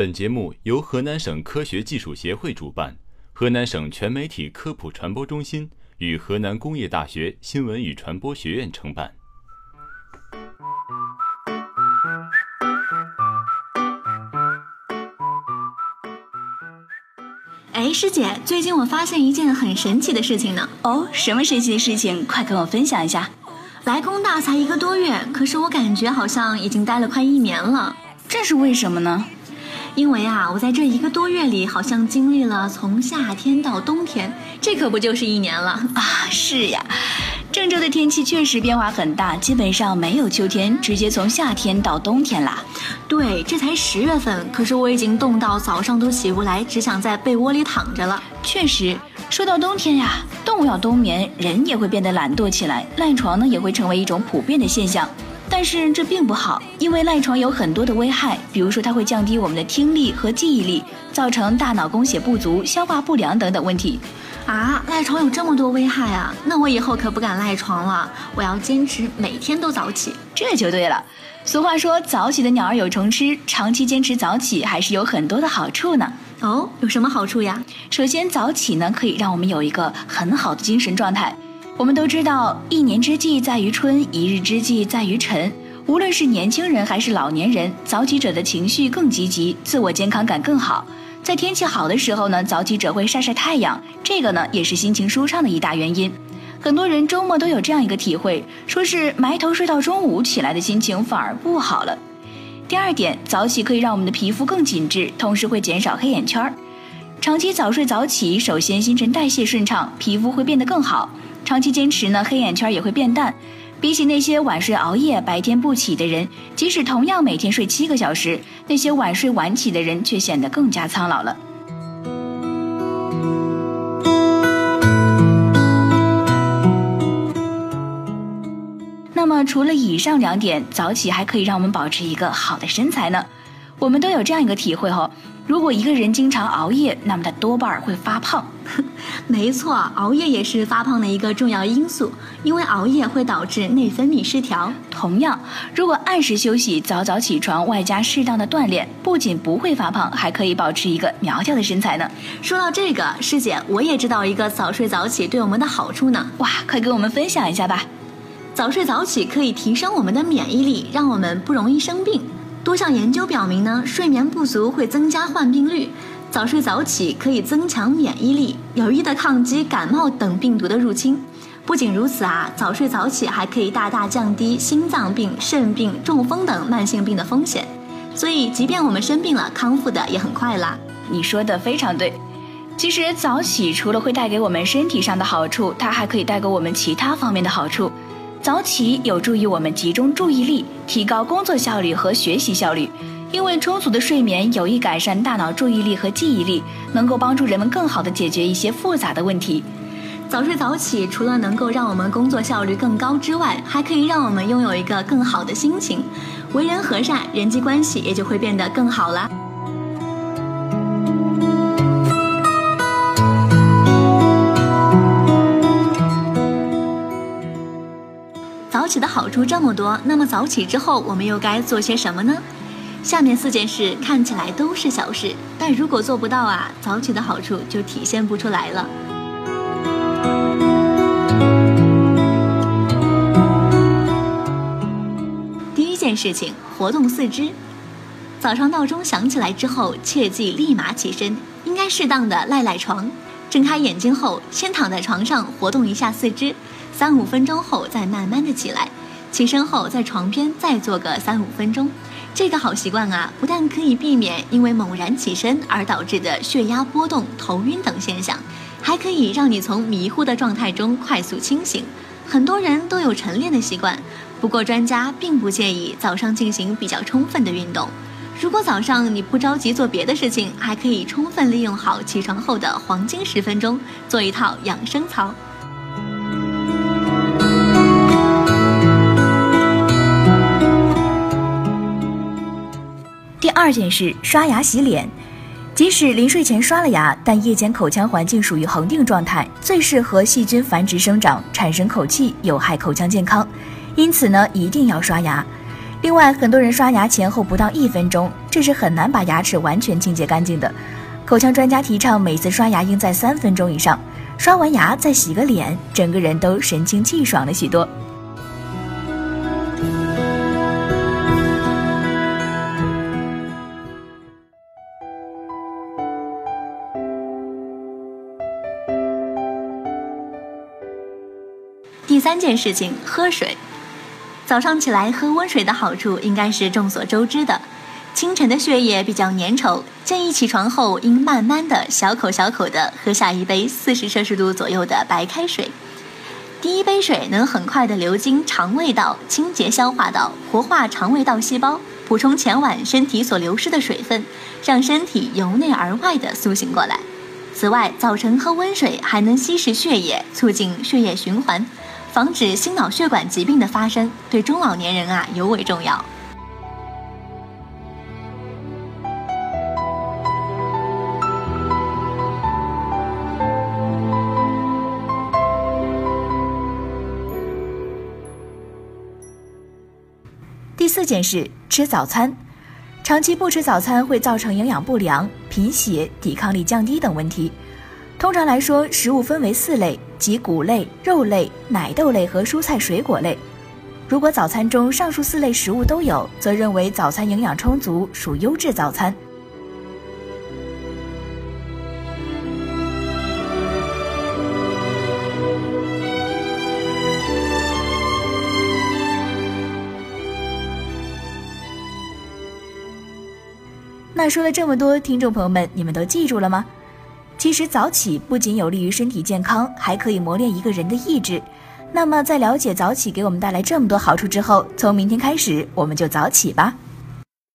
本节目由河南省科学技术协会主办，河南省全媒体科普传播中心与河南工业大学新闻与传播学院承办。哎，师姐，最近我发现一件很神奇的事情呢。哦，什么神奇的事情？快跟我分享一下。来工大才一个多月，可是我感觉好像已经待了快一年了。这是为什么呢？因为啊，我在这一个多月里，好像经历了从夏天到冬天，这可不就是一年了啊！是呀，郑州的天气确实变化很大，基本上没有秋天，直接从夏天到冬天啦。对，这才十月份，可是我已经冻到早上都起不来，只想在被窝里躺着了。确实，说到冬天呀，动物要冬眠，人也会变得懒惰起来，赖床呢也会成为一种普遍的现象。但是这并不好，因为赖床有很多的危害，比如说它会降低我们的听力和记忆力，造成大脑供血不足、消化不良等等问题。啊，赖床有这么多危害啊！那我以后可不敢赖床了，我要坚持每天都早起。这就对了。俗话说，早起的鸟儿有虫吃，长期坚持早起还是有很多的好处呢。哦，有什么好处呀？首先，早起呢可以让我们有一个很好的精神状态。我们都知道，一年之计在于春，一日之计在于晨。无论是年轻人还是老年人，早起者的情绪更积极，自我健康感更好。在天气好的时候呢，早起者会晒晒太阳，这个呢也是心情舒畅的一大原因。很多人周末都有这样一个体会，说是埋头睡到中午，起来的心情反而不好了。第二点，早起可以让我们的皮肤更紧致，同时会减少黑眼圈儿。长期早睡早起，首先新陈代谢顺畅，皮肤会变得更好。长期坚持呢，黑眼圈也会变淡。比起那些晚睡熬夜、白天不起的人，即使同样每天睡七个小时，那些晚睡晚起的人却显得更加苍老了。那么，除了以上两点，早起还可以让我们保持一个好的身材呢。我们都有这样一个体会哈。如果一个人经常熬夜，那么他多半会发胖。没错，熬夜也是发胖的一个重要因素，因为熬夜会导致内分泌失调。同样，如果按时休息、早早起床，外加适当的锻炼，不仅不会发胖，还可以保持一个苗条的身材呢。说到这个，师姐，我也知道一个早睡早起对我们的好处呢。哇，快跟我们分享一下吧！早睡早起可以提升我们的免疫力，让我们不容易生病。多项研究表明呢，睡眠不足会增加患病率。早睡早起可以增强免疫力，有益的抗击感冒等病毒的入侵。不仅如此啊，早睡早起还可以大大降低心脏病、肾病、中风等慢性病的风险。所以，即便我们生病了，康复的也很快啦。你说的非常对。其实早起除了会带给我们身体上的好处，它还可以带给我们其他方面的好处。早起有助于我们集中注意力，提高工作效率和学习效率。因为充足的睡眠有益改善大脑注意力和记忆力，能够帮助人们更好地解决一些复杂的问题。早睡早起除了能够让我们工作效率更高之外，还可以让我们拥有一个更好的心情，为人和善，人际关系也就会变得更好了。起的好处这么多，那么早起之后我们又该做些什么呢？下面四件事看起来都是小事，但如果做不到啊，早起的好处就体现不出来了。第一件事情，活动四肢。早上闹钟响起来之后，切记立马起身，应该适当的赖赖床。睁开眼睛后，先躺在床上活动一下四肢。三五分钟后再慢慢的起来，起身后在床边再坐个三五分钟。这个好习惯啊，不但可以避免因为猛然起身而导致的血压波动、头晕等现象，还可以让你从迷糊的状态中快速清醒。很多人都有晨练的习惯，不过专家并不建议早上进行比较充分的运动。如果早上你不着急做别的事情，还可以充分利用好起床后的黄金十分钟，做一套养生操。二件事，刷牙洗脸。即使临睡前刷了牙，但夜间口腔环境属于恒定状态，最适合细菌繁殖生长，产生口气，有害口腔健康。因此呢，一定要刷牙。另外，很多人刷牙前后不到一分钟，这是很难把牙齿完全清洁干净的。口腔专家提倡每次刷牙应在三分钟以上，刷完牙再洗个脸，整个人都神清气爽了许多。三件事情，喝水。早上起来喝温水的好处应该是众所周知的。清晨的血液比较粘稠，建议起床后应慢慢的小口小口的喝下一杯四十摄氏度左右的白开水。第一杯水能很快的流经肠胃道，清洁消化道，活化肠胃道细胞，补充前晚身体所流失的水分，让身体由内而外的苏醒过来。此外，早晨喝温水还能稀释血液，促进血液循环。防止心脑血管疾病的发生，对中老年人啊尤为重要。第四件事，吃早餐。长期不吃早餐会造成营养不良、贫血、抵抗力降低等问题。通常来说，食物分为四类，及谷类、肉类、奶豆类和蔬菜水果类。如果早餐中上述四类食物都有，则认为早餐营养充足，属优质早餐。那说了这么多，听众朋友们，你们都记住了吗？其实早起不仅有利于身体健康，还可以磨练一个人的意志。那么，在了解早起给我们带来这么多好处之后，从明天开始，我们就早起吧。